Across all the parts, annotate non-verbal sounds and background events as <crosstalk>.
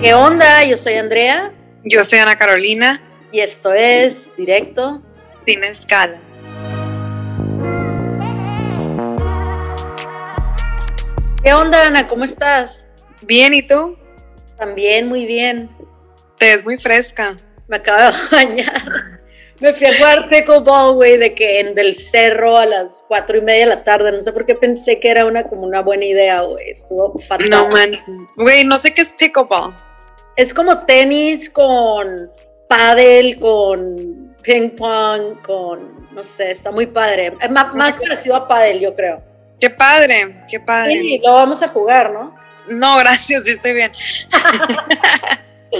¿Qué onda? Yo soy Andrea Yo soy Ana Carolina, y esto es Directo. sin escala. ¿Qué onda, Ana? ¿Cómo estás? Bien, ¿y tú? También muy bien. Te ves muy fresca. Me acabo de bañar. Me fui a jugar pickleball, güey, de que en del cerro a las cuatro y media de la tarde. No sé por qué pensé que era una como una buena idea, güey. Estuvo fatal. No manches. Güey, no sé qué es pickleball. Es como tenis con paddle, con ping pong, con no sé, está muy padre. Es más, parecido a paddle, yo creo. Qué padre, qué padre. Sí, lo vamos a jugar, ¿no? No, gracias, sí estoy bien. <laughs>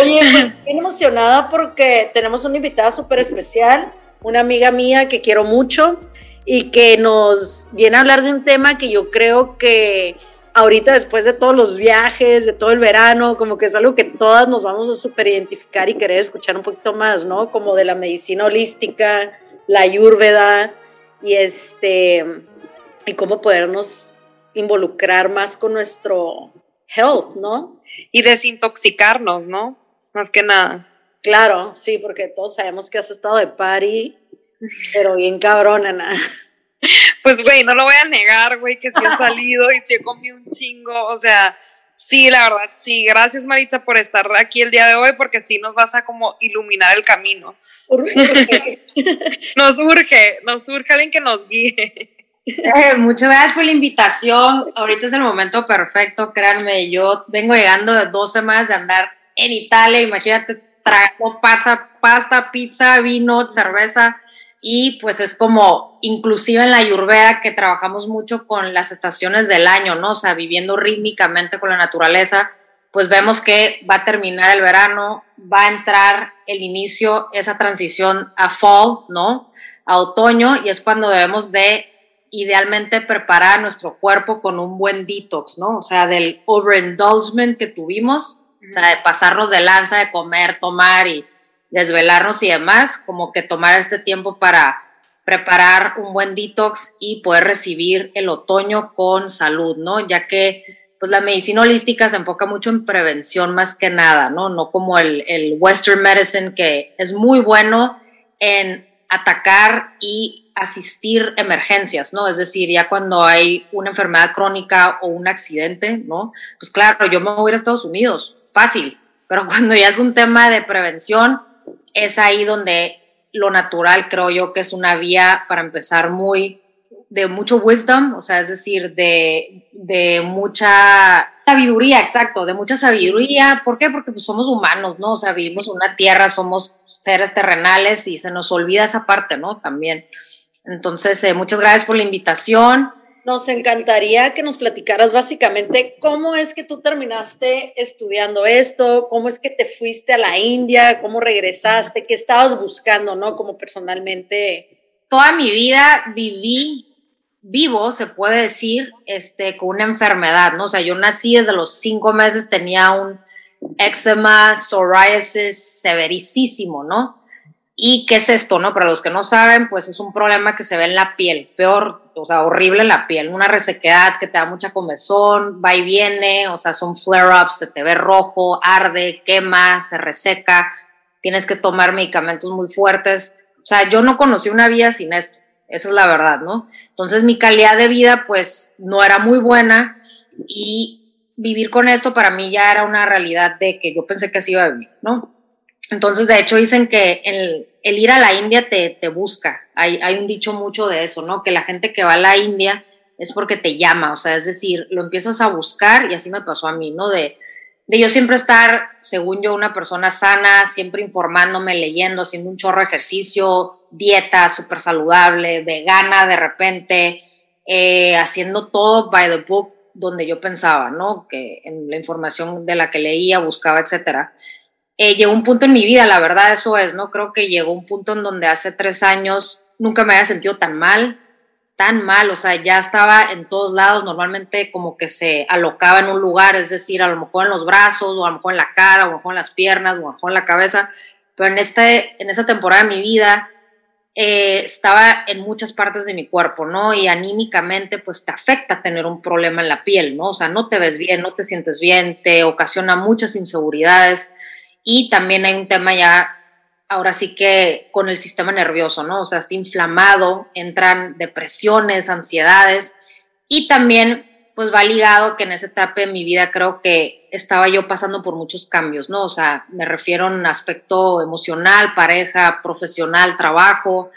Oye, pues bien emocionada porque tenemos una invitada súper especial, una amiga mía que quiero mucho y que nos viene a hablar de un tema que yo creo que ahorita después de todos los viajes, de todo el verano, como que es algo que todas nos vamos a súper identificar y querer escuchar un poquito más, ¿no? Como de la medicina holística, la ayurveda y este y cómo podernos involucrar más con nuestro health, ¿no? Y desintoxicarnos, ¿no? Más que nada. Claro, sí, porque todos sabemos que has estado de party, pero bien cabrón, Ana. Pues, güey, no lo voy a negar, güey, que sí he salido y sí he comido un chingo. O sea, sí, la verdad, sí. Gracias, Maritza, por estar aquí el día de hoy, porque sí nos vas a como iluminar el camino. <laughs> Nos urge, nos urge alguien que nos guíe. Eh, muchas gracias por la invitación. Ahorita es el momento perfecto, créanme. Yo vengo llegando de dos semanas de andar en Italia. Imagínate, traigo pasta, pasta, pizza, vino, cerveza. Y pues es como, inclusive en la Ayurveda, que trabajamos mucho con las estaciones del año, ¿no? O sea, viviendo rítmicamente con la naturaleza, pues vemos que va a terminar el verano, va a entrar el inicio, esa transición a fall, ¿no? A otoño, y es cuando debemos de idealmente preparar a nuestro cuerpo con un buen detox, ¿no? O sea, del overindulgement que tuvimos, o sea, de pasarnos de lanza, de comer, tomar y desvelarnos y demás, como que tomar este tiempo para preparar un buen detox y poder recibir el otoño con salud, ¿no? Ya que pues la medicina holística se enfoca mucho en prevención más que nada, ¿no? No como el, el western medicine que es muy bueno en atacar y asistir emergencias, ¿no? Es decir, ya cuando hay una enfermedad crónica o un accidente, ¿no? Pues claro, yo me voy a Estados Unidos, fácil, pero <laughs> cuando ya es un tema de prevención, es ahí donde lo natural creo yo que es una vía para empezar muy de mucho wisdom, o sea, es decir, de, de mucha sabiduría, exacto, de mucha sabiduría. ¿Por qué? Porque pues somos humanos, ¿no? O sea, vivimos en una tierra, somos seres terrenales y se nos olvida esa parte, ¿no? También. Entonces, eh, muchas gracias por la invitación. Nos encantaría que nos platicaras básicamente cómo es que tú terminaste estudiando esto, cómo es que te fuiste a la India, cómo regresaste, qué estabas buscando, ¿no? Como personalmente. Toda mi vida viví vivo, se puede decir, este, con una enfermedad, ¿no? O sea, yo nací desde los cinco meses, tenía un eczema, psoriasis severísimo, ¿no? ¿Y qué es esto, no? Para los que no saben, pues es un problema que se ve en la piel, peor, o sea, horrible en la piel, una resequedad que te da mucha comezón, va y viene, o sea, son flare-ups, se te ve rojo, arde, quema, se reseca, tienes que tomar medicamentos muy fuertes. O sea, yo no conocí una vida sin esto, esa es la verdad, ¿no? Entonces mi calidad de vida, pues, no era muy buena y vivir con esto para mí ya era una realidad de que yo pensé que así iba a vivir, ¿no? Entonces, de hecho, dicen que el, el ir a la India te, te busca. Hay, hay, un dicho mucho de eso, ¿no? Que la gente que va a la India es porque te llama, o sea, es decir, lo empiezas a buscar y así me pasó a mí, ¿no? De, de yo siempre estar, según yo, una persona sana, siempre informándome, leyendo, haciendo un chorro de ejercicio, dieta súper saludable, vegana de repente, eh, haciendo todo by the book donde yo pensaba, ¿no? Que en la información de la que leía, buscaba, etcétera eh, llegó un punto en mi vida, la verdad eso es, ¿no? Creo que llegó un punto en donde hace tres años nunca me había sentido tan mal, tan mal, o sea, ya estaba en todos lados, normalmente como que se alocaba en un lugar, es decir, a lo mejor en los brazos, o a lo mejor en la cara, o a lo mejor en las piernas, o a lo mejor en la cabeza, pero en, este, en esta temporada de mi vida eh, estaba en muchas partes de mi cuerpo, ¿no? Y anímicamente, pues te afecta tener un problema en la piel, ¿no? O sea, no te ves bien, no te sientes bien, te ocasiona muchas inseguridades y también hay un tema ya, ahora sí que con el sistema nervioso, ¿no? O sea, está inflamado, entran depresiones, ansiedades y también pues va ligado que en esa etapa de mi vida creo que estaba yo pasando por muchos cambios, ¿no? O sea, me refiero a un aspecto emocional, pareja, profesional, trabajo.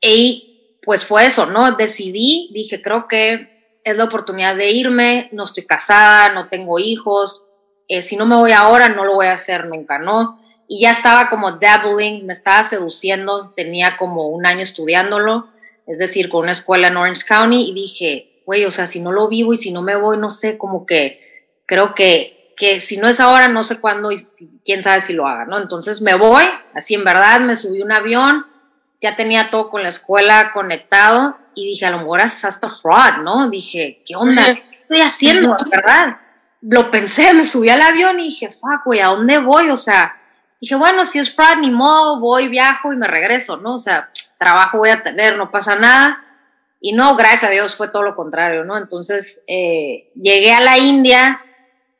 Y pues fue eso, ¿no? Decidí, dije, creo que es la oportunidad de irme, no estoy casada, no tengo hijos, eh, si no me voy ahora, no lo voy a hacer nunca, ¿no? Y ya estaba como dabbling, me estaba seduciendo, tenía como un año estudiándolo, es decir, con una escuela en Orange County, y dije, güey, o sea, si no lo vivo y si no me voy, no sé, como que creo que, que si no es ahora, no sé cuándo y quién sabe si lo haga, ¿no? Entonces me voy, así en verdad, me subí un avión, ya tenía todo con la escuela conectado y dije, a lo mejor es hasta fraud, ¿no? Dije, ¿qué onda? ¿Qué estoy haciendo, verdad? Lo pensé, me subí al avión y dije, fuck, güey, ¿a dónde voy? O sea, dije, bueno, si es fraud, ni modo, voy, viajo y me regreso, ¿no? O sea, trabajo voy a tener, no pasa nada. Y no, gracias a Dios fue todo lo contrario, ¿no? Entonces, eh, llegué a la India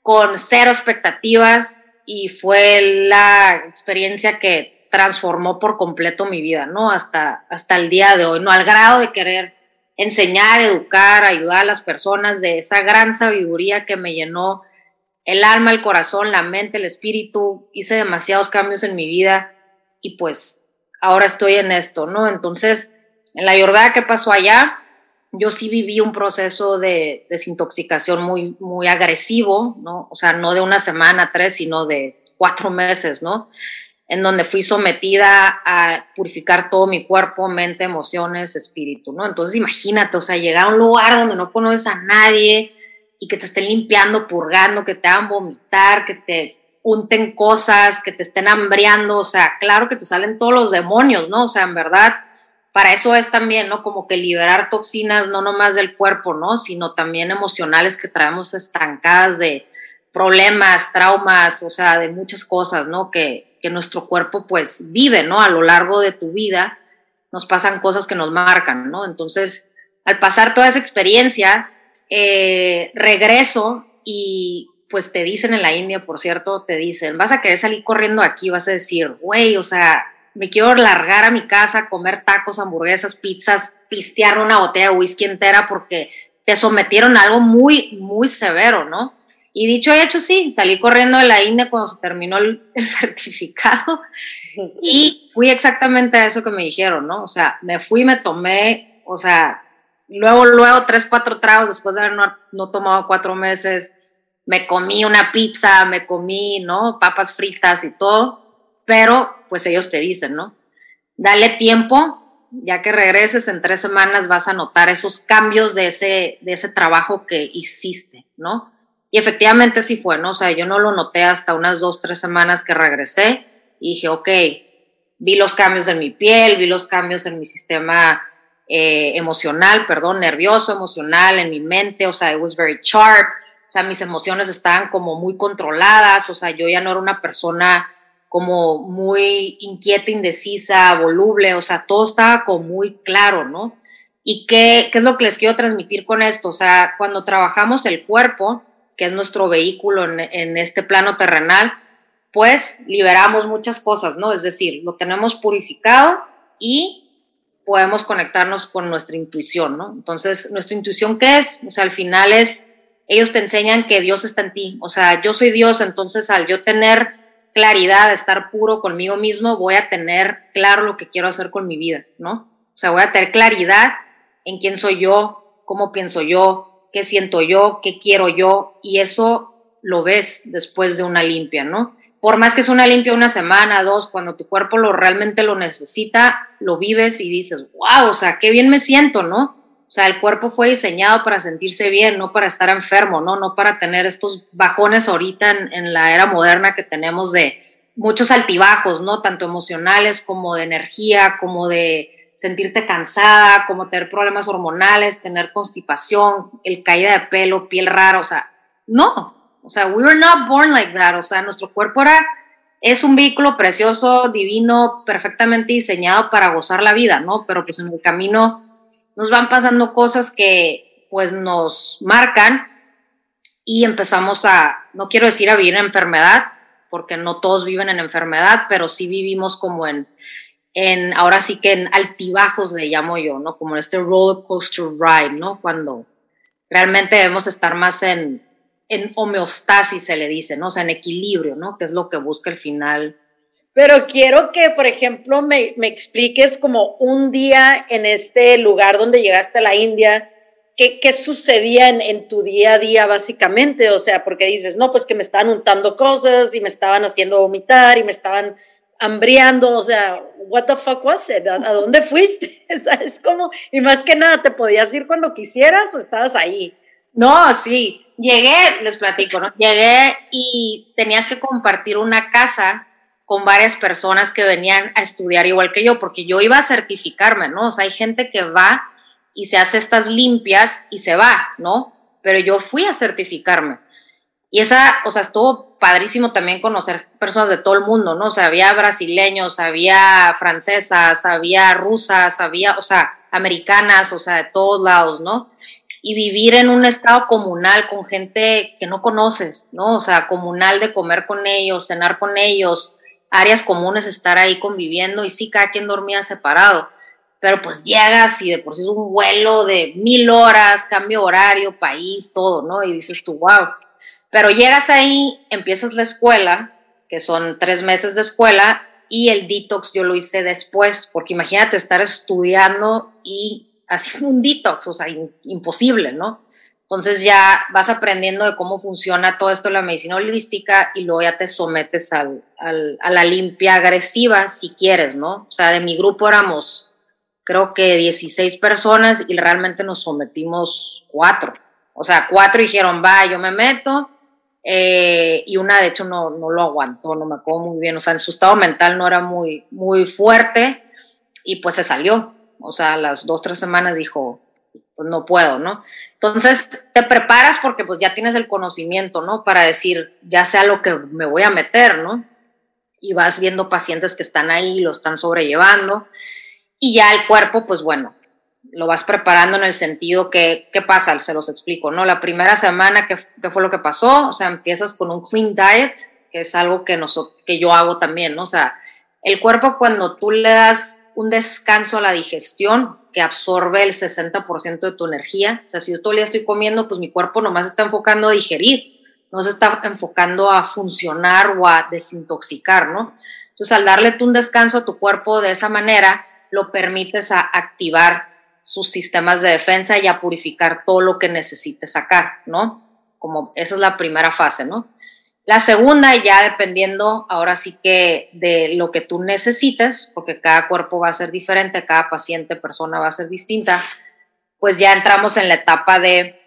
con cero expectativas y fue la experiencia que transformó por completo mi vida, ¿no? Hasta, hasta el día de hoy, ¿no? Al grado de querer enseñar, educar, ayudar a las personas de esa gran sabiduría que me llenó el alma, el corazón, la mente, el espíritu. Hice demasiados cambios en mi vida y pues ahora estoy en esto, ¿no? Entonces, en la Ayurveda que pasó allá, yo sí viví un proceso de desintoxicación muy, muy agresivo, ¿no? O sea, no de una semana, tres, sino de cuatro meses, ¿no? En donde fui sometida a purificar todo mi cuerpo, mente, emociones, espíritu, ¿no? Entonces imagínate, o sea, llegar a un lugar donde no conoces a nadie y que te estén limpiando, purgando, que te hagan vomitar, que te unten cosas, que te estén hambriando, o sea, claro que te salen todos los demonios, ¿no? O sea, en verdad, para eso es también, ¿no? Como que liberar toxinas, no nomás del cuerpo, ¿no? Sino también emocionales que traemos estancadas de problemas, traumas, o sea, de muchas cosas, ¿no? Que, que nuestro cuerpo pues vive, ¿no? A lo largo de tu vida nos pasan cosas que nos marcan, ¿no? Entonces, al pasar toda esa experiencia, eh, regreso y pues te dicen en la India, por cierto, te dicen, vas a querer salir corriendo aquí, vas a decir, güey, o sea, me quiero largar a mi casa, comer tacos, hamburguesas, pizzas, pistear una botella de whisky entera porque te sometieron a algo muy, muy severo, ¿no? Y dicho y hecho, sí, salí corriendo de la INE cuando se terminó <laughs> el, certificado y fui exactamente a eso que me dijeron, ¿no? O sea, me fui, me tomé, o sea, luego, luego, tres, cuatro tragos después de haber no, tomado cuatro meses, me comí una pizza, me comí, ¿no? Papas fritas y todo, pero pues ellos te dicen, ¿no? Dale tiempo, ya que regreses en tres semanas vas a notar esos cambios de ese, de ese trabajo que hiciste, ¿no? Y efectivamente sí fue, ¿no? O sea, yo no lo noté hasta unas dos, tres semanas que regresé y dije, ok, vi los cambios en mi piel, vi los cambios en mi sistema eh, emocional, perdón, nervioso, emocional, en mi mente, o sea, it was very sharp, o sea, mis emociones estaban como muy controladas, o sea, yo ya no era una persona como muy inquieta, indecisa, voluble, o sea, todo estaba como muy claro, ¿no? ¿Y qué, qué es lo que les quiero transmitir con esto? O sea, cuando trabajamos el cuerpo, que es nuestro vehículo en, este plano terrenal, pues liberamos muchas cosas, ¿no? Es decir, lo tenemos purificado y podemos conectarnos con nuestra intuición, ¿no? Entonces, ¿nuestra intuición qué es? O sea, al final es, ellos te enseñan que Dios está en ti, o sea, yo soy Dios, entonces al yo tener claridad, estar puro conmigo mismo, voy a tener claro lo que quiero hacer con mi vida, ¿no? O sea, voy a tener claridad en quién soy yo, cómo pienso yo, qué siento yo, qué quiero yo, y eso lo ves después de una limpia, ¿no? Por más que es una limpia una semana, dos, cuando tu cuerpo lo realmente lo necesita, lo vives y dices, wow, o sea, qué bien me siento, ¿no? O sea, el cuerpo fue diseñado para sentirse bien, no para estar enfermo, ¿no? No para tener estos bajones ahorita en, en la era moderna que tenemos de muchos altibajos, ¿no? Tanto emocionales como de energía, como de sentirte cansada, como tener problemas hormonales, tener constipación, el caída de pelo, piel rara, o sea, no, o sea, we were not born like that, o sea, nuestro cuerpo era es un vehículo precioso, divino, perfectamente diseñado para gozar la vida, ¿no? Pero pues en el camino nos van pasando cosas que pues nos marcan y empezamos a, no quiero decir a vivir en enfermedad, porque no todos viven en enfermedad, pero sí vivimos como en, en ahora sí que en altibajos le llamo yo, ¿no? Como este roller coaster ride, ¿no? Cuando realmente debemos estar más en, en homeostasis, se le dice, ¿no? O sea, en equilibrio, ¿no? Que es lo que busca el final. Pero quiero que, por ejemplo, me, me expliques como un día en este lugar donde llegaste a la India, ¿qué, qué sucedía en, en, tu día a día básicamente? O sea, porque dices, no, pues que me estaban untando cosas y me estaban haciendo vomitar y me estaban hambriando, o sea, what the fuck was it? ¿A, a dónde fuiste? <laughs> ¿Sabes cómo? Y más que nada, ¿te podías ir cuando quisieras o estabas ahí? No, sí, llegué, les platico, ¿no? Llegué y tenías que compartir una casa con varias personas que venían a estudiar igual que yo, porque yo iba a certificarme, ¿no? O sea, hay gente que va y se hace estas limpias y se va, ¿no? Pero yo fui a certificarme. Y esa, o sea, estuvo padrísimo también conocer personas de todo el mundo, ¿no? O sea, había brasileños, había francesas, había rusas, había, o sea, americanas, o sea, de todos lados, ¿no? y vivir en un estado comunal con gente que no conoces, ¿no? O sea, comunal de comer con ellos, cenar con ellos, áreas comunes, estar ahí conviviendo y sí, cada quien dormía separado, pero pues llegas y de por sí es un vuelo de mil horas, cambio horario, país, todo, ¿no? Y dices tú, wow. Pero llegas ahí, empiezas la escuela, que son tres meses de escuela, y el detox yo lo hice después, porque imagínate estar estudiando y haciendo un detox, o sea, imposible, ¿no? Entonces ya vas aprendiendo de cómo funciona todo esto de la medicina holística y luego ya te sometes al, al, a la limpia agresiva si quieres, ¿no? O sea, de mi grupo éramos creo que 16 personas y realmente nos sometimos cuatro. O sea, cuatro dijeron, va, yo me meto. Eh, y una de hecho no, no lo aguantó, no me acuerdo muy bien. O sea, su estado mental no era muy, muy fuerte y pues se salió o sea, las dos, tres semanas dijo, pues no puedo, ¿no? Entonces te preparas porque pues ya tienes el conocimiento, ¿no? Para decir, ya sea lo que me voy a meter, ¿no? Y vas viendo pacientes que están ahí, lo están sobrellevando, y ya el cuerpo, pues bueno, lo vas preparando en el sentido que, ¿qué pasa? Se los explico, ¿no? La primera semana, ¿qué, qué fue lo que pasó? O sea, empiezas con un clean diet, que es algo que, nos, que yo hago también, ¿no? O sea, el cuerpo cuando tú le das un descanso a la digestión que absorbe el 60% de tu energía. O sea, si yo todo el día estoy comiendo, pues mi cuerpo nomás está enfocando a digerir, no se está enfocando a funcionar o a desintoxicar, ¿no? Entonces, al darle tú un descanso a tu cuerpo de esa manera, lo permites a activar sus sistemas de defensa y a purificar todo lo que necesite sacar, ¿no? Como esa es la primera fase, ¿no? La segunda, ya dependiendo ahora sí que de lo que tú necesites, porque cada cuerpo va a ser diferente, cada paciente, persona va a ser distinta, pues ya entramos en la etapa de,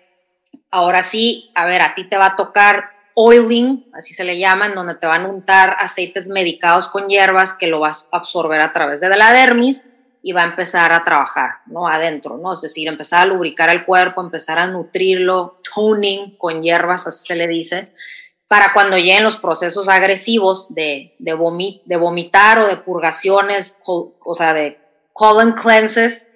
ahora sí, a ver, a ti te va a tocar oiling, así se le llama, en donde te van a untar aceites medicados con hierbas que lo vas a absorber a través de la dermis y va a empezar a trabajar, ¿no? Adentro, ¿no? Es decir, empezar a lubricar el cuerpo, empezar a nutrirlo, toning con hierbas, así se le dice para cuando lleguen los procesos agresivos de, de, de vomitar o de purgaciones, o, sea, de colon cleanses,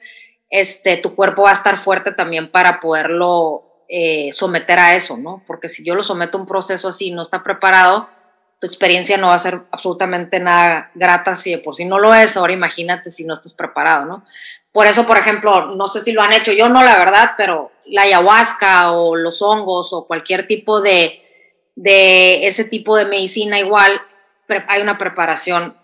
este, tu cuerpo va a estar fuerte también para poderlo eh, someter a eso, ¿no? Porque si yo lo someto a un proceso así y no está preparado, tu experiencia no va a ser absolutamente nada grata si de por sí no lo es, ahora imagínate si no estás preparado, ¿no? Por eso, por ejemplo, no sé si lo han hecho, yo no la verdad, pero la ayahuasca o los hongos o cualquier tipo de, de ese tipo de medicina igual hay una preparación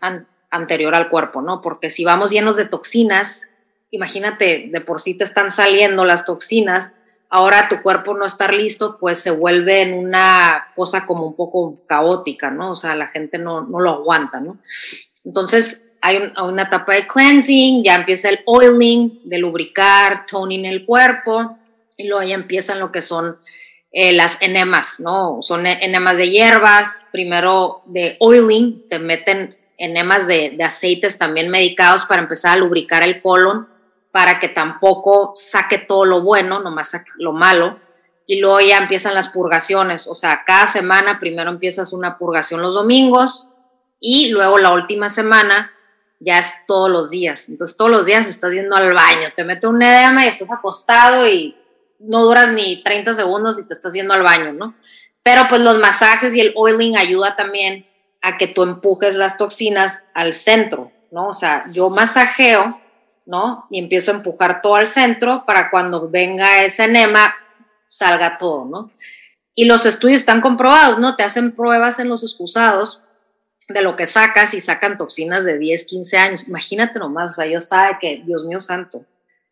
anterior al cuerpo, ¿no? Porque si vamos llenos de toxinas, imagínate, de por sí te están saliendo las toxinas, ahora tu cuerpo no estar listo, pues se vuelve en una cosa como un poco caótica, ¿no? O sea, la gente no, no lo aguanta, ¿no? Entonces, hay una etapa de cleansing, ya empieza el oiling, de lubricar, toning el cuerpo, y luego ya empiezan lo que son eh, las enemas, ¿no? Son enemas de hierbas, primero de oiling, te meten enemas de, de aceites también medicados para empezar a lubricar el colon, para que tampoco saque todo lo bueno, nomás saque lo malo, y luego ya empiezan las purgaciones, o sea, cada semana primero empiezas una purgación los domingos, Y luego la última semana ya es todos los días. Entonces todos los días estás yendo al baño, te mete un edema y estás acostado y no duras ni 30 segundos y te estás yendo al baño, ¿no? Pero pues los masajes y el oiling ayuda también a que tú empujes las toxinas al centro, ¿no? O sea, yo masajeo, ¿no? Y empiezo a empujar todo al centro para cuando venga ese enema salga todo, ¿no? Y los estudios están comprobados, ¿no? Te hacen pruebas en los excusados de lo que sacas y sacan toxinas de 10, 15 años. Imagínate nomás, o sea, yo estaba de que, Dios mío santo,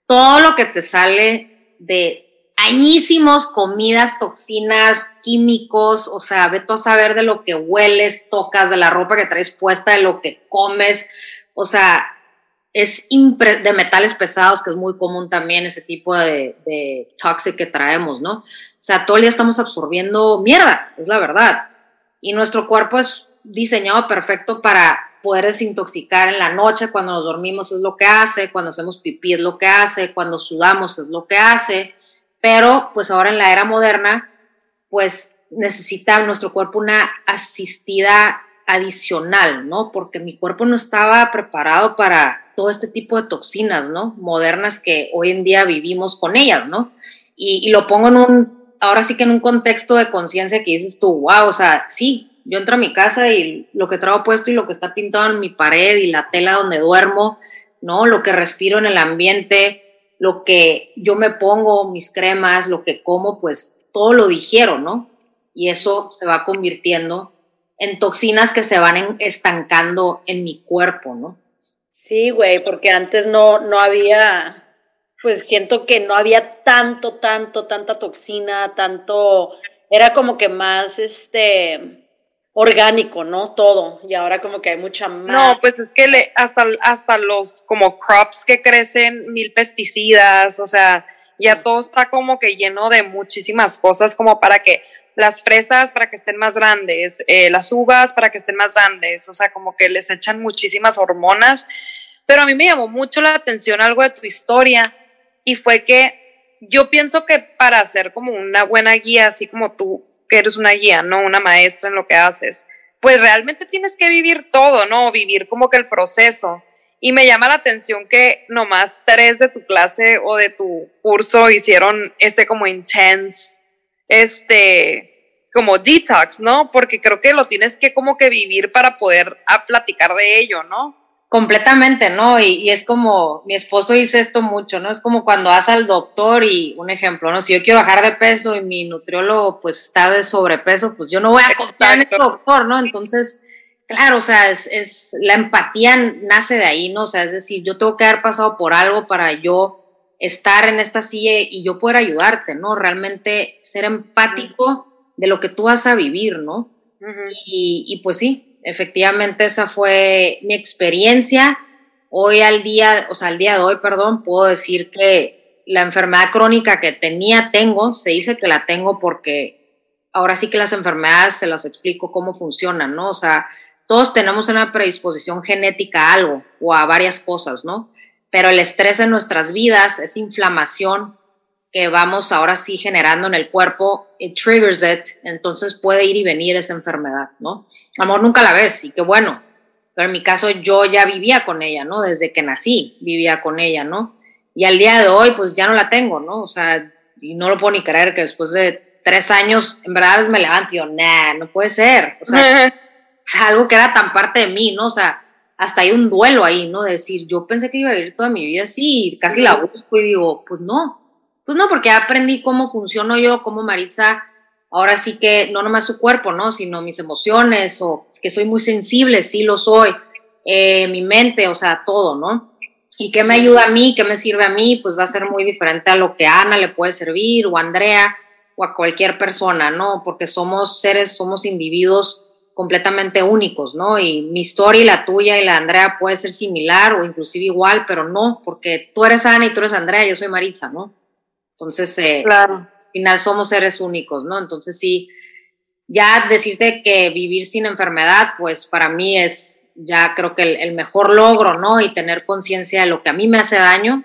todo lo que te sale de añísimos, comidas, toxinas, químicos, o sea, ve tú a saber de lo que hueles, tocas, de la ropa que traes puesta, de lo que comes, o sea, es de metales pesados, que es muy común también ese tipo de, de toxic que traemos, ¿no? O sea, todo el día estamos absorbiendo mierda, es la verdad. Y nuestro cuerpo es diseñado perfecto para poder desintoxicar en la noche, cuando nos dormimos es lo que hace, cuando hacemos pipí es lo que hace, cuando sudamos es lo que hace, pero pues ahora en la era moderna, pues necesita nuestro cuerpo una asistida adicional, ¿no? Porque mi cuerpo no estaba preparado para todo este tipo de toxinas, ¿no? Modernas que hoy en día vivimos con ellas, ¿no? Y, lo pongo en un, ahora sí que en un contexto de conciencia que dices tú, wow, o sea, sí, yo entro a mi casa y lo que traigo puesto y lo que está pintado en mi pared y la tela donde duermo, ¿no? Lo que respiro en el ambiente, lo que yo me pongo, mis cremas, lo que como, pues todo lo digiero, ¿no? Y eso se va convirtiendo en toxinas que se van estancando en mi cuerpo, ¿no? Sí, güey, porque antes no, no había, pues siento que no había tanto, tanto, tanta toxina, tanto, era como que más, este, orgánico, ¿no? Todo. Y ahora como que hay mucha más. No, pues es que le, hasta, hasta los como crops que crecen, mil pesticidas, o sea, ya todo está como que lleno de muchísimas cosas como para que las fresas para que estén más grandes, eh, las uvas para que estén más grandes, o sea, como que les echan muchísimas hormonas. Pero a mí me llamó mucho la atención algo de tu historia y fue que yo pienso que para ser como una buena guía, así como tú, que eres una guía, no una maestra en lo que haces, pues realmente tienes que vivir todo, ¿no? Vivir como que el proceso. Y me llama la atención que nomás tres de tu clase o de tu curso hicieron este como intense, este, como detox, ¿no? Porque creo que lo tienes que como que vivir para poder platicar de ello, ¿no? Completamente, ¿no? Y, es como, mi esposo dice esto mucho, ¿no? Es como cuando vas al doctor y, un ejemplo, ¿no? Si yo quiero bajar de peso y mi nutriólogo pues está de sobrepeso, pues yo no voy a confiar en el doctor, ¿no? Entonces, claro, o sea, es, es, la empatía nace de ahí, ¿no? O sea, es decir, yo tengo que haber pasado por algo para yo estar en esta silla y yo poder ayudarte, ¿no? Realmente ser empático de lo que tú vas a vivir, ¿no? y, y pues sí, efectivamente esa fue mi experiencia. Hoy al día, o sea, al día de hoy, perdón, puedo decir que la enfermedad crónica que tenía, tengo, se dice que la tengo porque ahora sí que las enfermedades se las explico cómo funcionan, ¿no? O sea, todos tenemos una predisposición genética a algo o a varias cosas, ¿no? Pero el estrés en nuestras vidas, es inflamación, que vamos ahora sí generando en el cuerpo, it triggers it, entonces puede ir y venir esa enfermedad, ¿no? Amor nunca la ves y qué bueno, pero en mi caso yo ya vivía con ella, ¿no? Desde que nací vivía con ella, ¿no? Y al día de hoy pues ya no la tengo, ¿no? O sea, y no lo puedo ni creer que después de tres años, en verdad me levanto y yo, nah, no puede ser, <laughs> o sea, algo que era tan parte de mí, ¿no? O sea, hasta hay un duelo ahí, ¿no? De decir, yo pensé que iba a vivir toda mi vida así, casi la busco y digo, pues no, pues no, porque aprendí cómo funciono yo, cómo Maritza, ahora sí que no nomás su cuerpo, ¿no? Sino mis emociones, o es que soy muy sensible, sí lo soy, eh, mi mente, o sea, todo, ¿no? ¿Y qué me ayuda a mí? ¿Qué me sirve a mí? Pues va a ser muy diferente a lo que Ana le puede servir, o a Andrea, o a cualquier persona, ¿no? Porque somos seres, somos individuos completamente únicos, ¿no? Y mi historia la tuya y la de Andrea puede ser similar o inclusive igual, pero no, porque tú eres Ana y tú eres Andrea, yo soy Maritza, ¿no? Entonces, eh, al final somos seres únicos, ¿no? Entonces, sí, ya decirte que vivir sin enfermedad, pues para mí es ya creo que el, mejor logro, ¿no? Y tener conciencia de lo que a mí me hace daño,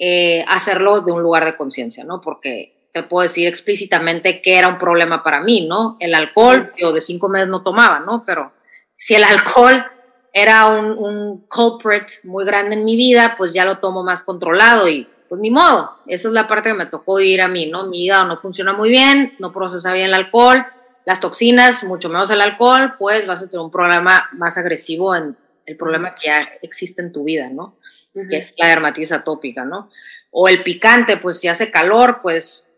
eh, hacerlo de un lugar de conciencia, ¿no? Porque te puedo decir explícitamente que era un problema para mí, ¿no? El alcohol, yo de cinco meses no tomaba, ¿no? Pero Si el alcohol era un, un culprit muy grande en mi vida, pues ya lo tomo más controlado y pues ni modo, esa es la parte que me tocó vivir a mí, ¿no? Mi hígado no funciona muy bien, no procesa bien el alcohol, las toxinas, mucho menos el alcohol, pues vas a tener un problema más agresivo en el problema que ya existe en tu vida, ¿no? Que es la dermatitis atópica, ¿no? O el picante, pues si hace calor, pues,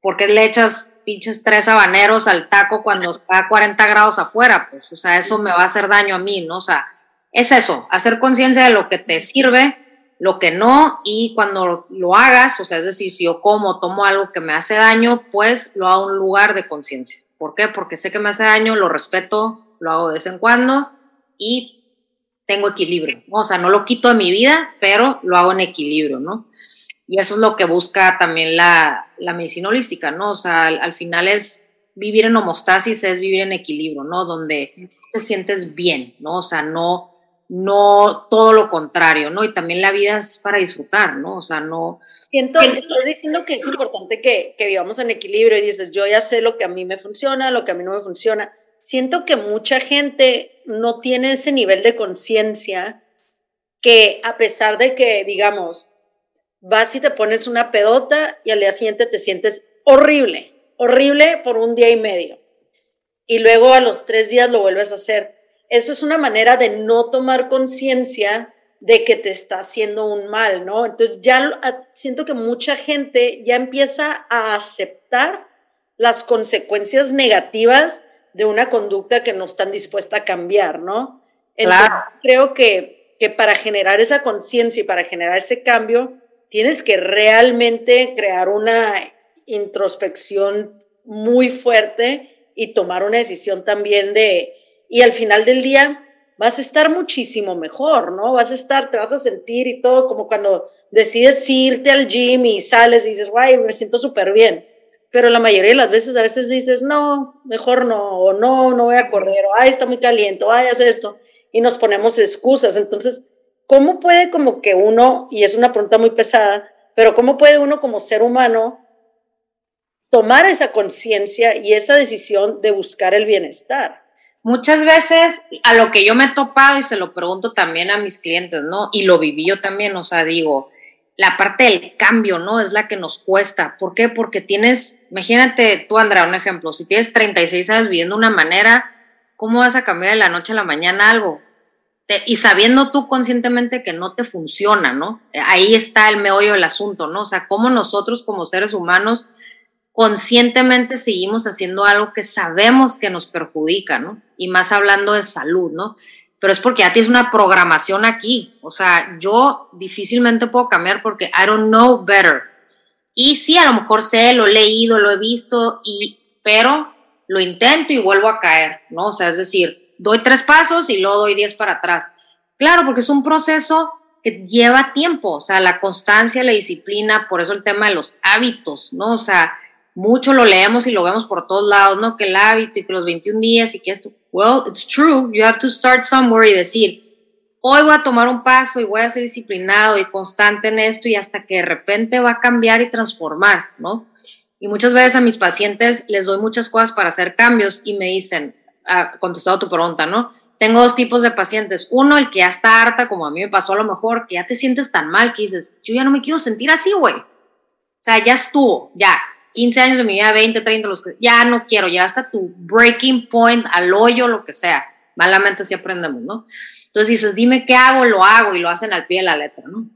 ¿por qué le echas pinches tres habaneros al taco cuando está a 40 grados afuera? Pues, o sea, eso me va a hacer daño a mí, ¿no? O sea, es eso, hacer conciencia de lo que te sirve, lo que no, y cuando lo hagas, o sea, es decir, si yo como, tomo algo que me hace daño, pues lo hago en un lugar de conciencia. ¿Por qué? Porque sé que me hace daño, lo respeto, lo hago de vez en cuando y tengo equilibrio. O sea, no lo quito de mi vida, pero lo hago en equilibrio, ¿no? Y eso es lo que busca también la, la medicina holística, ¿no? O sea, al, final es vivir en homostasis, es vivir en equilibrio, ¿no? Donde te sientes bien, ¿no? O sea, no, no todo lo contrario, ¿no? Y también la vida es para disfrutar, ¿no? O sea, no, Siento, estás diciendo que es importante que, que, vivamos en equilibrio y dices, yo ya sé lo que a mí me funciona, lo que a mí no me funciona. Siento que mucha gente no tiene ese nivel de conciencia que a pesar de que, digamos, vas y te pones una pedota y al día siguiente te sientes horrible, horrible por un día y medio. Y luego a los tres días lo vuelves a hacer. Eso es una manera de no tomar conciencia de que te está haciendo un mal, ¿no? Entonces ya siento que mucha gente ya empieza a aceptar las consecuencias negativas de una conducta que no están dispuesta a cambiar, ¿no? Entonces, claro. creo que, que para generar esa conciencia y para generar ese cambio, tienes que realmente crear una introspección muy fuerte y tomar una decisión también de, y al final del día, vas a estar muchísimo mejor, ¿no? Vas a estar, te vas a sentir y todo como cuando decides irte al gym y sales y dices, guay, me siento súper bien. Pero la mayoría de las veces, a veces dices, no, mejor no, o no, no voy a correr, o ay, está muy caliente, o ay, haz esto, y nos ponemos excusas. Entonces, ¿cómo puede como que uno, y es una pregunta muy pesada, pero cómo puede uno como ser humano tomar esa conciencia y esa decisión de buscar el bienestar? Muchas veces a lo que yo me he topado y se lo pregunto también a mis clientes, ¿no? Y lo viví yo también, o sea, digo, la parte del cambio, ¿no? Es la que nos cuesta. ¿Por qué? Porque tienes, imagínate tú, Andrea, un ejemplo, si tienes 36 años viviendo una manera, ¿cómo vas a cambiar de la noche a la mañana algo? y sabiendo tú conscientemente que no te funciona, ¿no? Ahí está el meollo del asunto, ¿no? O sea, cómo nosotros como seres humanos conscientemente seguimos haciendo algo que sabemos que nos perjudica, ¿no? Y más hablando de salud, ¿no? Pero es porque ya tienes una programación aquí. O sea, yo difícilmente puedo cambiar porque I don't know better. Y sí, a lo mejor sé, lo he leído, lo he visto, y, pero lo intento y vuelvo a caer, ¿no? O sea, es decir, doy tres pasos y luego doy diez para atrás. Claro, porque es un proceso que lleva tiempo, o sea, la constancia, la disciplina, por eso el tema de los hábitos, ¿no? O sea, mucho lo leemos y lo vemos por todos lados, ¿no? Que el hábito y que los 21 días y que esto, well, it's true, you have to start somewhere y decir, hoy voy a tomar un paso y voy a ser disciplinado y constante en esto y hasta que de repente va a cambiar y transformar, ¿no? Y muchas veces a mis pacientes les doy muchas cosas para hacer cambios y me dicen, ah, contestado tu pregunta, ¿no? Tengo dos tipos de pacientes. Uno, el que ya está harta, como a mí me pasó a lo mejor, que ya te sientes tan mal que dices, yo ya no me quiero sentir así, güey. O sea, ya estuvo, ya, 15 años de mi vida, 20, 30, los que ya no quiero, ya hasta tu breaking point, al hoyo, lo que sea. Malamente sí aprendemos, ¿no? Entonces dices, dime qué hago, lo hago y lo hacen al pie de la letra, ¿no?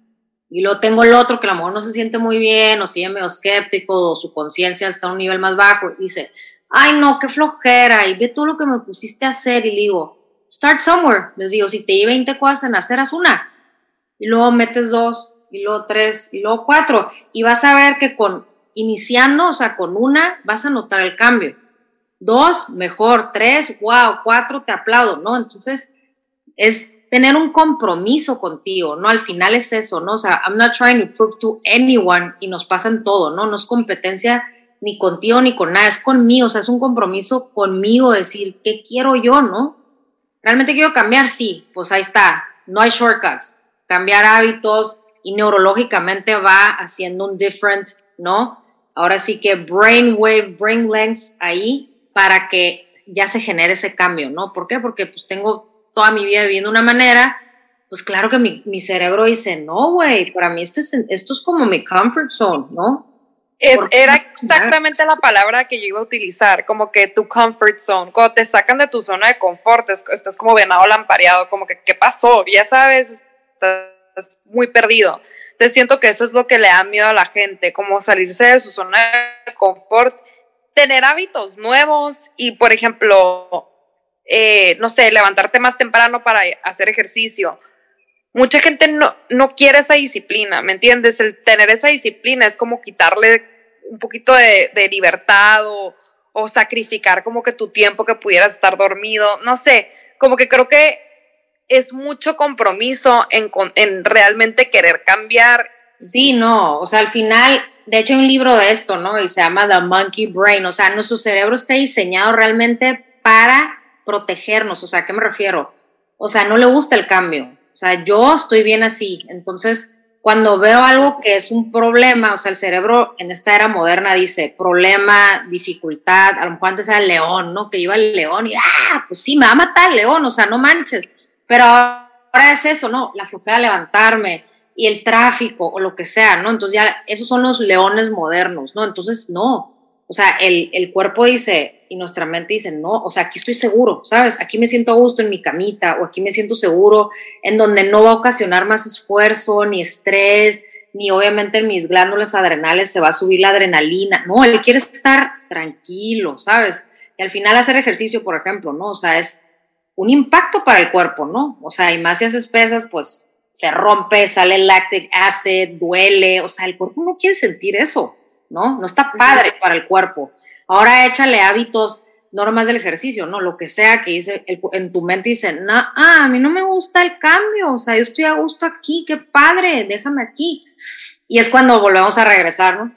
Y luego tengo el otro que a lo mejor no se siente muy bien o sigue medio escéptico o su conciencia está a un nivel más bajo y dice, ay no, qué flojera y ve todo lo que me pusiste a hacer y le digo, start somewhere. Les digo, si te di 20 cosas en hacer, haz una. Y luego metes dos y luego tres y luego cuatro y vas a ver que con iniciando, o sea, con una vas a notar el cambio. Dos, mejor. Tres, wow. Cuatro, te aplaudo, ¿no? Entonces, es tener un compromiso contigo, ¿no? Al final es eso, ¿no? O sea, I'm not trying to prove to anyone y nos pasa en todo, ¿no? No es competencia ni contigo ni con nada, es conmigo, o sea, es un compromiso conmigo, decir, ¿qué quiero yo, no? ¿Realmente quiero cambiar? Sí, pues ahí está, no hay shortcuts. Cambiar hábitos y neurológicamente va haciendo un different, ¿no? ahora sí que brainwave, brain length ahí para que ya se genere ese cambio, ¿no? ¿Por qué? Porque pues tengo toda mi vida viviendo de una manera, pues claro que mi, mi cerebro dice, no, güey, para mí este es, esto es como mi comfort zone, ¿no? Es, era exactamente la palabra que yo iba a utilizar, como que tu comfort zone, cuando te sacan de tu zona de confort, estás como venado lampareado, como que, ¿qué pasó? Ya sabes, estás muy perdido. Te siento que eso es lo que le da miedo a la gente, como salirse de su zona de confort, tener hábitos nuevos y, por ejemplo, eh, no sé, levantarte más temprano para hacer ejercicio. Mucha gente no, no quiere esa disciplina, ¿me entiendes? El tener esa disciplina es como quitarle un poquito de, libertad o, o, sacrificar como que tu tiempo que pudieras estar dormido, no sé, como que creo que es mucho compromiso en, en realmente querer cambiar. Sí, no, o sea, al final, de hecho hay un libro de esto, ¿no? Y se llama The Monkey Brain, o sea, nuestro cerebro está diseñado realmente para protegernos, o sea, ¿a qué me refiero? O sea, no le gusta el cambio, o sea, yo estoy bien así, entonces cuando veo algo que es un problema, o sea, el cerebro en esta era moderna dice problema, dificultad, a lo mejor antes era el león, ¿no? Que iba el león y, ah, pues sí, me va a matar el león, o sea, no manches. Pero ahora es eso, ¿no? La flojera de levantarme y el tráfico o lo que sea, ¿no? Entonces ya esos son los leones modernos, ¿no? Entonces, no. O sea, el, el cuerpo dice y nuestra mente dice, no, o sea, aquí estoy seguro, ¿sabes? Aquí me siento a gusto en mi camita o aquí me siento seguro en donde no va a ocasionar más esfuerzo, ni estrés, ni obviamente en mis glándulas adrenales se va a subir la adrenalina. No, él quiere estar tranquilo, ¿sabes? Y al final hacer ejercicio, por ejemplo, ¿no? O sea, es un impacto para el cuerpo, ¿no? O sea, y más si haces pesas, pues se rompe, sale el lactic acid, duele, o sea, el cuerpo no quiere sentir eso, ¿no? No está padre para el cuerpo. Ahora échale hábitos, no nomás del ejercicio, ¿no? Lo que sea que dice, en tu mente dice, no, ah, a mí no me gusta el cambio, o sea, yo estoy a gusto aquí, qué padre, déjame aquí. Y es cuando volvemos a regresar, ¿no?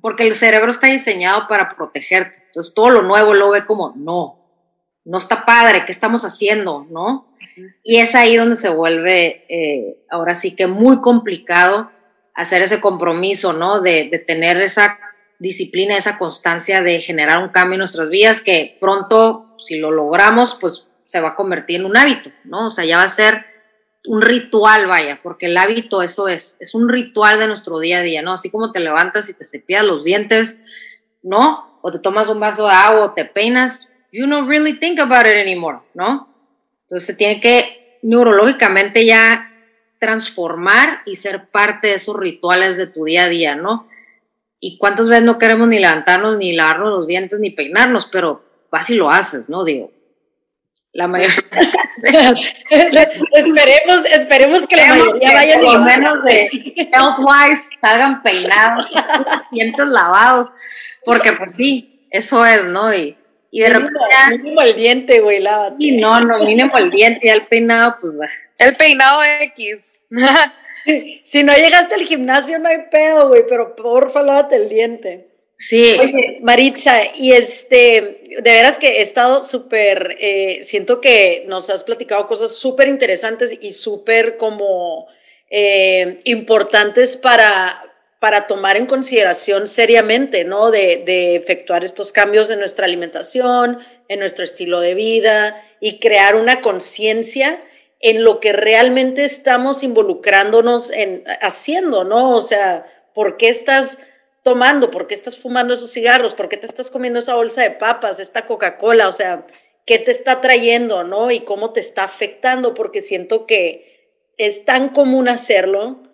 Porque el cerebro está diseñado para protegerte. Entonces todo lo nuevo lo ve como, no, no está padre, ¿qué estamos haciendo? ¿No? Y es ahí donde se vuelve, eh, ahora sí que muy complicado hacer ese compromiso, ¿no? De, de, tener esa disciplina, esa constancia de generar un cambio en nuestras vidas que pronto, si lo logramos, pues se va a convertir en un hábito, ¿no? O sea, ya va a ser un ritual, vaya, porque el hábito eso es, es un ritual de nuestro día a día, ¿no? Así como te levantas y te cepillas los dientes, ¿no? O te tomas un vaso de agua o te peinas, you don't really think about it anymore, ¿no? Entonces se tiene que neurológicamente ya transformar y ser parte de esos rituales de tu día a día, ¿no? Y cuántas veces no queremos ni levantarnos, ni lavarnos los dientes, ni peinarnos, pero vas y lo haces, ¿no? Digo, la mayoría <laughs> de las <laughs> esperemos, esperemos que la mayoría vayan por lo menos de health-wise salgan peinados, <laughs> dientes lavados, porque pues sí, eso es, ¿no? Y, y de repente Mínimo el diente, güey, lávate. Y no, no, mínimo el diente, ya el peinado, pues va. El peinado X. <laughs> si no llegaste al gimnasio, no hay pedo, güey, pero porfa, lávate el diente. Sí. Oye, Maritza, y este, de veras que he estado súper, eh, siento que nos has platicado cosas súper interesantes y súper como eh, importantes para, para tomar en consideración seriamente, ¿no? De, efectuar estos cambios en nuestra alimentación, en nuestro estilo de vida y crear una conciencia en lo que realmente estamos involucrándonos en haciendo, ¿no? O sea, ¿por qué estás tomando? ¿Por qué estás fumando esos cigarros? ¿Por qué te estás comiendo esa bolsa de papas, esta Coca-Cola? O sea, ¿qué te está trayendo, no? Y cómo te está afectando, porque siento que es tan común hacerlo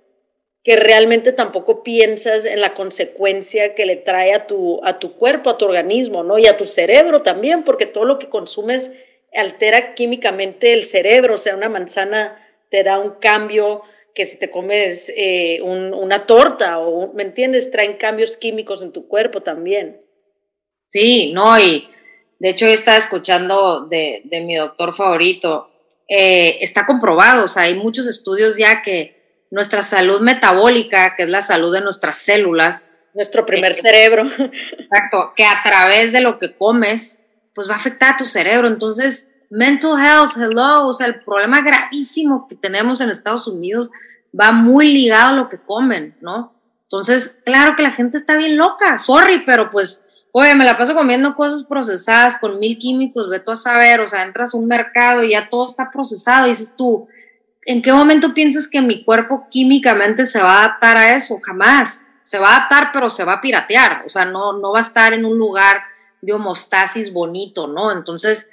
que realmente tampoco piensas en la consecuencia que le trae a tu, a tu cuerpo, a tu organismo, ¿no? Y a tu cerebro también, porque todo lo que consumes altera químicamente el cerebro, o sea, una manzana te da un cambio que si te comes eh, una torta o, ¿me entiendes? Traen cambios químicos en tu cuerpo también. Sí, no, y de hecho estaba escuchando de, de mi doctor favorito, eh, está comprobado, o sea, hay muchos estudios ya que nuestra salud metabólica, que es la salud de nuestras células. Nuestro primer cerebro. Exacto, que a través de lo que comes, pues va a afectar a tu cerebro. Entonces, mental health, hello, o sea, el problema gravísimo que tenemos en Estados Unidos va muy ligado a lo que comen, ¿no? Entonces, claro que la gente está bien loca, sorry, pero pues oye, me la paso comiendo cosas procesadas con mil químicos, ve tú a saber, o sea, entras a un mercado y ya todo está procesado y dices tú, ¿en qué momento piensas que mi cuerpo químicamente se va a adaptar a eso? Jamás. Se va a adaptar, pero se va a piratear, o sea, no, no va a estar en un lugar de homostasis bonito, ¿no? Entonces,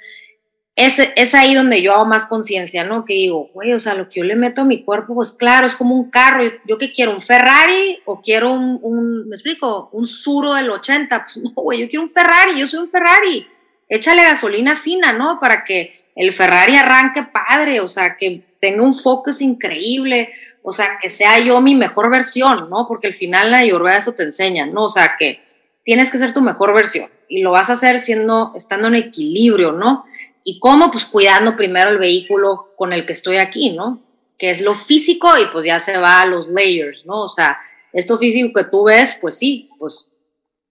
es, es ahí donde yo hago más conciencia, ¿no? Que digo, güey, o sea, lo que yo le meto a mi cuerpo, pues claro, es como un carro. ¿Yo, qué quiero? ¿Un Ferrari o quiero un, un, me explico, un Suro del 80? Pues <laughs> no, güey, yo quiero un Ferrari, yo soy un Ferrari. Échale gasolina fina, ¿no? Para que el Ferrari arranque padre, o sea, que tenga un focus increíble, o sea, que sea yo mi mejor versión, ¿no? Porque al final la Ayurveda eso te enseña, ¿no? O sea, que tienes que ser tu mejor versión y lo vas a hacer siendo, estando en equilibrio, ¿no? ¿Y cómo? Pues cuidando primero el vehículo con el que estoy aquí, ¿no? Que es lo físico y pues ya se va a los layers, ¿no? O sea, esto físico que tú ves, pues sí, pues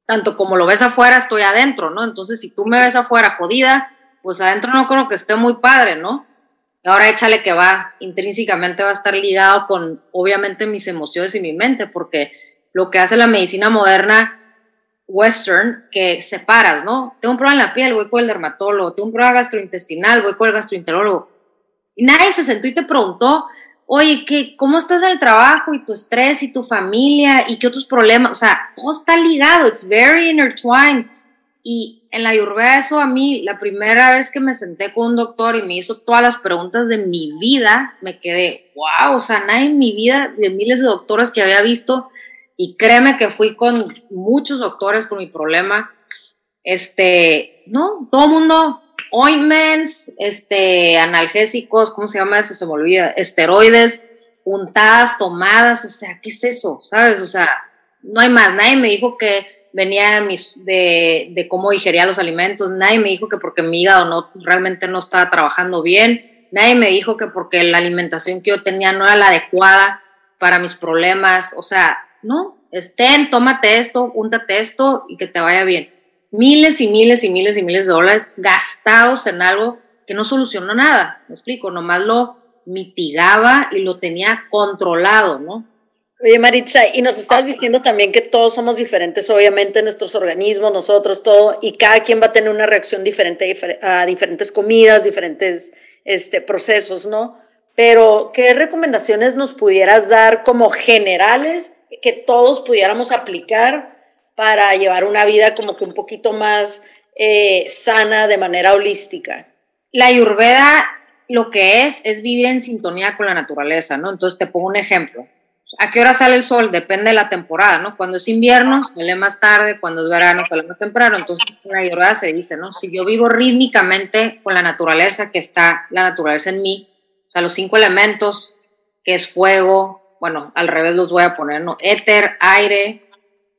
tanto como lo ves afuera, estoy adentro, ¿no? Entonces, si tú me ves afuera jodida, pues adentro no creo que esté muy padre, ¿no? Ahora échale que va, intrínsecamente va a estar ligado con, obviamente, mis emociones y mi mente, porque lo que hace la medicina moderna western que separas, ¿no? Tengo un problema en la piel, voy con el dermatólogo, tengo un problema gastrointestinal, voy con el gastroenterólogo. Y nadie se sentó y te preguntó, oye, ¿qué, ¿cómo estás en el trabajo y tu estrés y tu familia y qué otros problemas? O sea, todo está ligado, it's very intertwined. Y en la Ayurveda eso a mí, la primera vez que me senté con un doctor y me hizo todas las preguntas de mi vida, me quedé, wow, o sea, nadie en mi vida, de miles de doctores que había visto, y créeme que fui con muchos doctores con mi problema. Este, no, todo el mundo, ointments, este, analgésicos, ¿cómo se llama eso? Se me olvida, esteroides, puntadas, tomadas, o sea, ¿qué es eso? ¿Sabes? O sea, no hay más. Nadie me dijo que venía de, cómo digería los alimentos, nadie me dijo que porque mi hígado no, realmente no estaba trabajando bien, nadie me dijo que porque la alimentación que yo tenía no era la adecuada para mis problemas, o sea, no, estén, tómate esto, úntate esto y que te vaya bien. Miles y miles y miles y miles de dólares gastados en algo que no solucionó nada, me explico, nomás lo mitigaba y lo tenía controlado, ¿no? Oye, Maritza, y nos estás diciendo también que todos somos diferentes, obviamente, nuestros organismos, nosotros, todo, y cada quien va a tener una reacción diferente a diferentes comidas, diferentes este, procesos, ¿no? Pero, ¿qué recomendaciones nos pudieras dar como generales que todos pudiéramos aplicar para llevar una vida como que un poquito más eh, sana de manera holística. La ayurveda lo que es es vivir en sintonía con la naturaleza, ¿no? Entonces te pongo un ejemplo. ¿A qué hora sale el sol? Depende de la temporada, ¿no? Cuando es invierno, sale más tarde, cuando es verano, sale más temprano. Entonces, en la ayurveda se dice, ¿no? Si yo vivo rítmicamente con la naturaleza, que está la naturaleza en mí, o sea, los cinco elementos, que es fuego, bueno, al revés los voy a poner, ¿no? Éter, aire,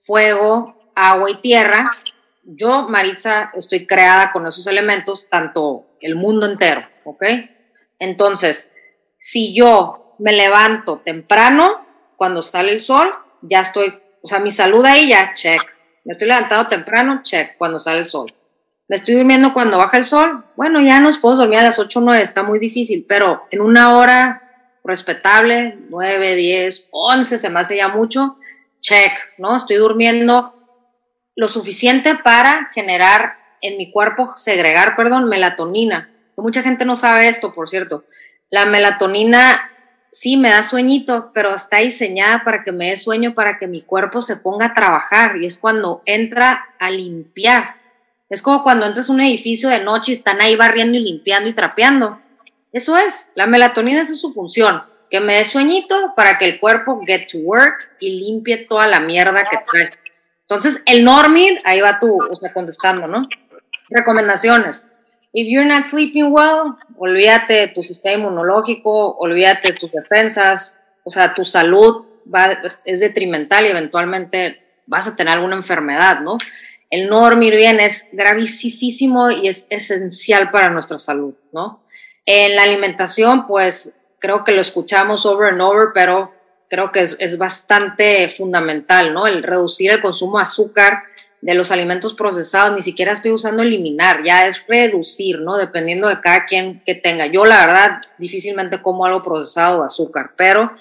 fuego, agua y tierra. Yo, Maritza, estoy creada con esos elementos, tanto el mundo entero, ¿ok? Entonces, si yo me levanto temprano, cuando sale el sol, ya estoy, o sea, mi salud ahí ya, check. Me estoy levantando temprano, check, cuando sale el sol. Me estoy durmiendo cuando baja el sol. Bueno, ya nos puedo dormir a las 8 o 9, está muy difícil, pero en una hora respetable, 9, 10, 11, se me hace ya mucho, check, ¿no? Estoy durmiendo lo suficiente para generar en mi cuerpo, segregar, perdón, melatonina. Mucha gente no sabe esto, por cierto. La melatonina sí me da sueñito, pero está diseñada para que me dé sueño, para que mi cuerpo se ponga a trabajar y es cuando entra a limpiar. Es como cuando entras a un edificio de noche y están ahí barriendo y limpiando y trapeando. Eso es, la melatonina es su función, que me dé sueñito para que el cuerpo get to work y limpie toda la mierda que trae. Entonces, el normir, ahí va tú, o sea, contestando, ¿no? Recomendaciones. If you're not sleeping well, olvídate de tu sistema inmunológico, olvídate de tus defensas, o sea, tu salud va, es detrimental y eventualmente vas a tener alguna enfermedad, ¿no? El no dormir bien es gravísimo y es esencial para nuestra salud, ¿no? En la alimentación, pues creo que lo escuchamos over and over, pero creo que es, bastante fundamental, ¿no? El reducir el consumo de azúcar de los alimentos procesados, ni siquiera estoy usando eliminar, ya es reducir, ¿no? Dependiendo de cada quien que tenga. Yo, la verdad, difícilmente como algo procesado de azúcar, pero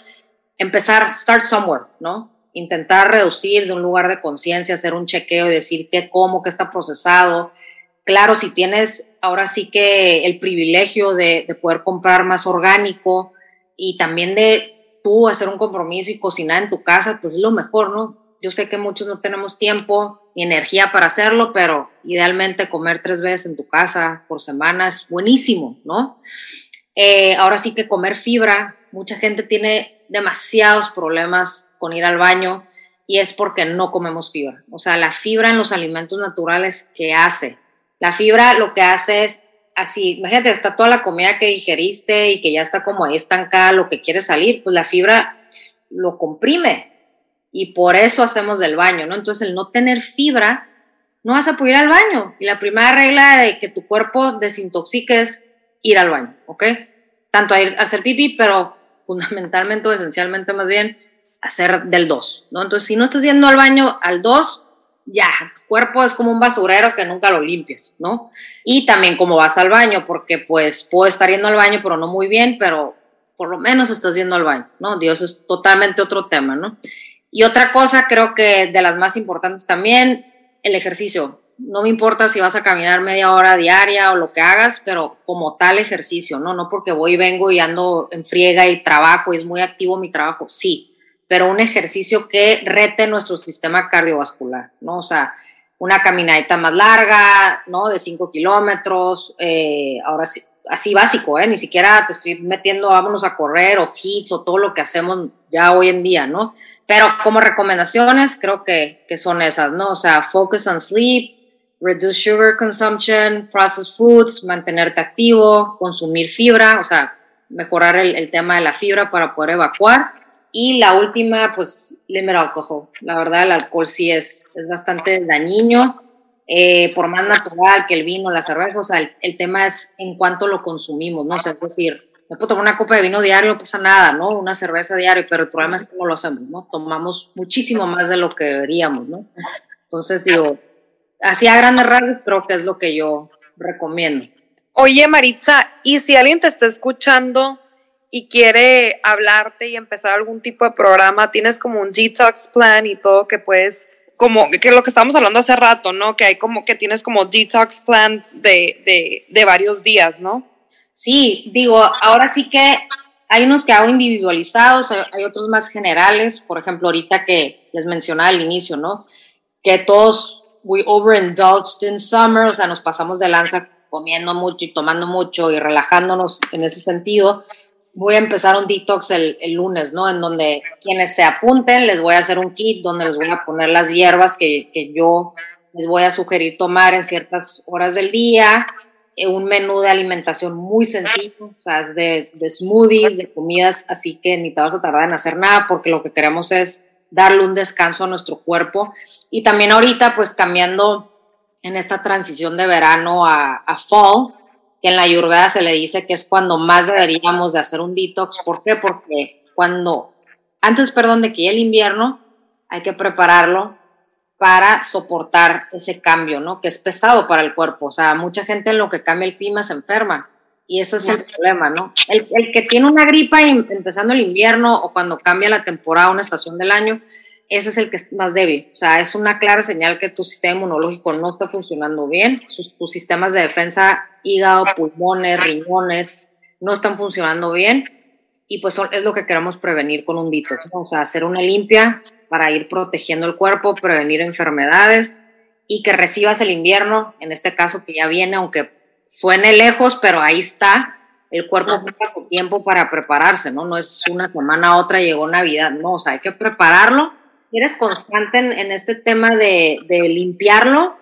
empezar, start somewhere, ¿no? Intentar reducir de un lugar de conciencia, hacer un chequeo y decir qué como, qué está procesado. Claro, si tienes ahora sí que el privilegio de, de poder comprar más orgánico y también de tú hacer un compromiso y cocinar en tu casa, pues es lo mejor, ¿no? Yo sé que muchos no tenemos tiempo ni energía para hacerlo, pero idealmente comer tres veces en tu casa por semana es buenísimo, ¿no? Eh, ahora sí que comer fibra, mucha gente tiene demasiados problemas con ir al baño y es porque no comemos fibra. O sea, la fibra en los alimentos naturales, ¿qué hace? La fibra lo que hace es así, imagínate, está toda la comida que digeriste y que ya está como ahí estancada, lo que quiere salir, pues la fibra lo comprime y por eso hacemos del baño, ¿no? Entonces el no tener fibra, no vas a poder ir al baño. Y la primera regla de que tu cuerpo desintoxique es ir al baño, ¿ok? Tanto a ir a hacer pipí, pero fundamentalmente o esencialmente más bien hacer del 2, ¿no? Entonces si no estás yendo al baño al 2, ya, tu cuerpo es como un basurero que nunca lo limpies, ¿no? Y también como vas al baño, porque pues puedo estar yendo al baño, pero no muy bien, pero por lo menos estás yendo al baño, ¿no? Dios es totalmente otro tema, ¿no? Y otra cosa, creo que de las más importantes también, el ejercicio. No me importa si vas a caminar media hora diaria o lo que hagas, pero como tal ejercicio, ¿no? No porque voy y vengo y ando en friega y trabajo y es muy activo mi trabajo, sí, pero un ejercicio que rete nuestro sistema cardiovascular, ¿no? O sea, una caminadita más larga, ¿no? De 5 kilómetros, eh, ahora sí, así básico, ¿eh? Ni siquiera te estoy metiendo, vámonos a correr o hits o todo lo que hacemos ya hoy en día, ¿no? Pero como recomendaciones creo que, que son esas, ¿no? O sea, focus on sleep, reduce sugar consumption, processed foods, mantenerte activo, consumir fibra, o sea, mejorar el, tema de la fibra para poder evacuar. Y la última, pues, limit alcohol. La verdad, el alcohol sí es, es bastante dañino, eh, por más natural que el vino, la cerveza, o sea, el, tema es en cuánto lo consumimos, ¿no? O sea, es decir, me puedo tomar una copa de vino diario, no pasa nada, ¿no? Una cerveza diario, pero el problema es cómo lo hacemos, ¿no? Tomamos muchísimo más de lo que deberíamos, ¿no? Entonces, digo, así a grandes rasgos creo que es lo que yo recomiendo. Oye, Maritza, ¿y si alguien te está escuchando y quiere hablarte y empezar algún tipo de programa, tienes como un detox plan y todo que puedes como que lo que estábamos hablando hace rato, ¿no? Que hay como que tienes como detox plan de, de, de varios días, ¿no? Sí, digo, ahora sí que hay unos que hago individualizados, hay otros más generales, por ejemplo, ahorita que les mencionaba al inicio, ¿no? Que todos, we overindulged in summer, o sea, nos pasamos de lanza comiendo mucho y tomando mucho y relajándonos en ese sentido. Voy a empezar un detox el, el lunes, ¿no? En donde quienes se apunten, les voy a hacer un kit donde les voy a poner las hierbas que, que yo les voy a sugerir tomar en ciertas horas del día, eh, un menú de alimentación muy sencillo, o sea, es de, de, smoothies, de comidas, así que ni te vas a tardar en hacer nada porque lo que queremos es darle un descanso a nuestro cuerpo. Y también ahorita, pues cambiando en esta transición de verano a, a fall, que en la ayurveda se le dice que es cuando más deberíamos de hacer un detox. ¿Por qué? Porque cuando, antes, perdón, de que llegue el invierno, hay que prepararlo para soportar ese cambio, ¿no? Que es pesado para el cuerpo. O sea, mucha gente en lo que cambia el clima se enferma. Y ese es el problema, ¿no? El, el que tiene una gripa empezando el invierno o cuando cambia la temporada, una estación del año, ese es el que es más débil. O sea, es una clara señal que tu sistema inmunológico no está funcionando bien. Sus, tus sistemas de defensa, hígado, pulmones, riñones, no están funcionando bien. Y pues son, es lo que queremos prevenir con un detox, ¿no? O sea, hacer una limpia, para ir protegiendo el cuerpo, prevenir enfermedades y que recibas el invierno, en este caso que ya viene, aunque suene lejos, pero ahí está, el cuerpo busca su tiempo para prepararse, ¿no? No es una semana a otra, llegó Navidad, no, o sea, hay que prepararlo. Eres constante en, en este tema de, de, limpiarlo,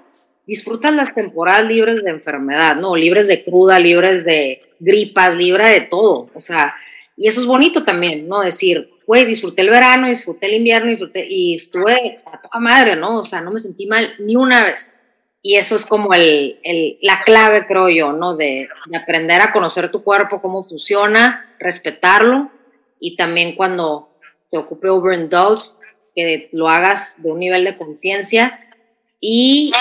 disfrutas las temporadas libres de enfermedad, ¿no? Libres de cruda, libres de gripas, libre de todo, o sea, y eso es bonito también, ¿no? Decir, güey, disfruté el verano, disfruté el invierno, disfruté, y estuve a toda madre, ¿no? O sea, no me sentí mal ni una vez. Y eso es como el, el, la clave, creo yo, ¿no? De, de, aprender a conocer tu cuerpo, cómo funciona, respetarlo, y también cuando se ocupe overindulge, que lo hagas de un nivel de conciencia y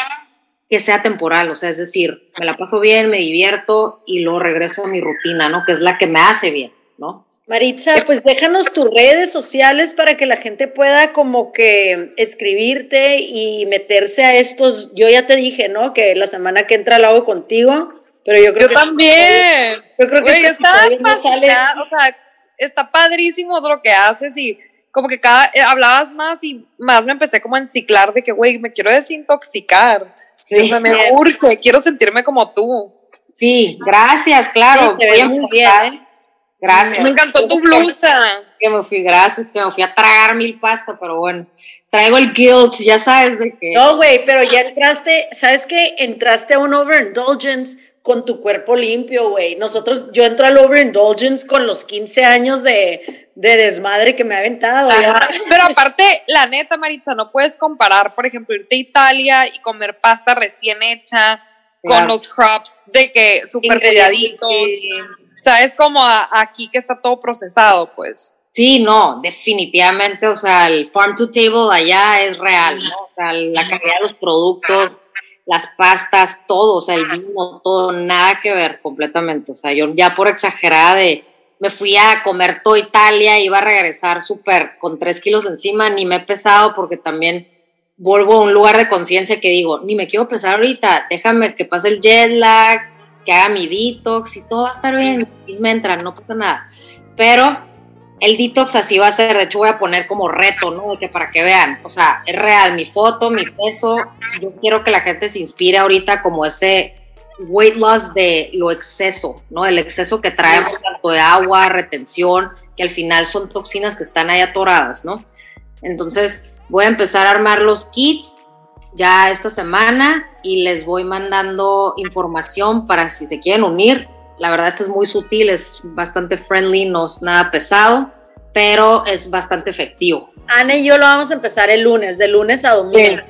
que sea temporal, o sea, es decir, me la paso bien, me divierto y luego regreso a mi rutina, ¿no? Que es la que me hace bien, ¿no? Maritza, pues déjanos tus redes sociales para que la gente pueda como que escribirte y meterse a estos. Yo ya te dije, ¿no? Que la semana que entra lo hago contigo, pero yo creo yo que. También. Yo creo que. está, no sale... o sea, está padrísimo lo que haces y como que cada. Eh, hablabas más y más me empecé como a enciclar de que, güey, me quiero desintoxicar. Sí, o sea, me <laughs> urge, quiero sentirme como tú. Sí, gracias, claro. Sí, muy bien, ¿eh? Gracias. Me encantó tu blusa. Que me fui, gracias, que me fui a tragar mil pasta, pero bueno, traigo el guilt, ya sabes de qué. No, güey, pero ya entraste, ¿sabes qué? Entraste a un overindulgence con tu cuerpo limpio, güey. Nosotros, yo entro al overindulgence con los 15 años de, de desmadre que me ha aventado. Pero aparte, la neta, Maritza, no puedes comparar, por ejemplo, irte a Italia y comer pasta recién hecha con los crops de que súper cuidaditos. ¿Sabes? Como aquí que está todo procesado, pues. Sí, no, definitivamente, o sea, el farm to table allá es real, ¿no? O sea, la calidad de los productos, las pastas, todo, o sea, el vino, todo, nada que ver completamente. O sea, yo ya por exagerada de, me fui a comer toda Italia, iba a regresar súper con tres kilos encima, ni me he pesado porque también vuelvo a un lugar de conciencia que digo, ni me quiero pesar ahorita, déjame que pase el jet lag, que haga mi detox y todo va a estar bien, me entran, no pasa nada. Pero el detox así va a ser, de hecho voy a poner como reto, ¿no? que para que vean, o sea, es real, mi foto, mi peso, yo quiero que la gente se inspire ahorita como ese weight loss de lo exceso, ¿no? El exceso que traemos tanto de agua, retención, que al final son toxinas que están ahí atoradas, ¿no? Entonces voy a empezar a armar los kits ya esta semana y les voy mandando información para si se quieren unir. La verdad, este es muy sutil, es bastante friendly, no es nada pesado, pero es bastante efectivo. Ana y yo lo vamos a empezar el lunes, de lunes a domingo.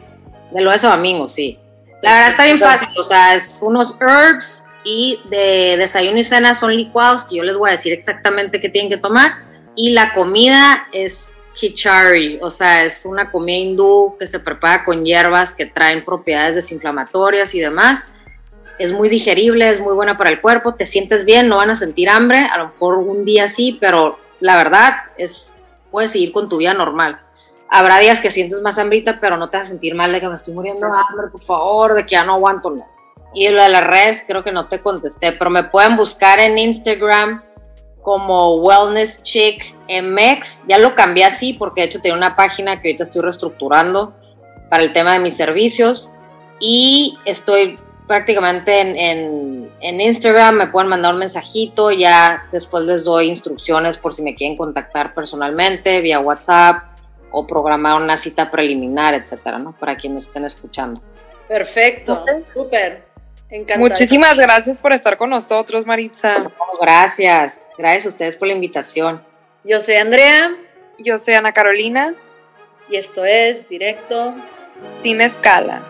de lunes a domingo, sí. La verdad está bien fácil, o sea, es unos herbs y de desayuno y cena son licuados que yo les voy a decir exactamente qué tienen que tomar. Y la comida es Kichari, o sea, es una comida hindú que se prepara con hierbas que traen propiedades desinflamatorias y demás. Es muy digerible, es muy buena para el cuerpo, te sientes bien, no van a sentir hambre, a lo mejor un día sí, pero la verdad es, puedes seguir con tu vida normal. Habrá días que sientes más hambrita, pero no te vas a sentir mal de que me estoy muriendo de hambre, por favor, de que ya no aguanto, no. Y lo de las redes, creo que no te contesté, pero me pueden buscar en Instagram como Wellness Chick MX. Ya lo cambié así porque de hecho tenía una página que ahorita estoy reestructurando para el tema de mis servicios y estoy prácticamente en, en, Instagram, me pueden mandar un mensajito, ya después les doy instrucciones por si me quieren contactar personalmente vía WhatsApp o programar una cita preliminar, etcétera, ¿no? Para quienes estén escuchando. Perfecto, súper. Muchísimas gracias por estar con nosotros, Maritza. gracias. Gracias a ustedes por la invitación. Yo soy Andrea. Yo soy Ana Carolina. Y esto es Directo. Sin escalas.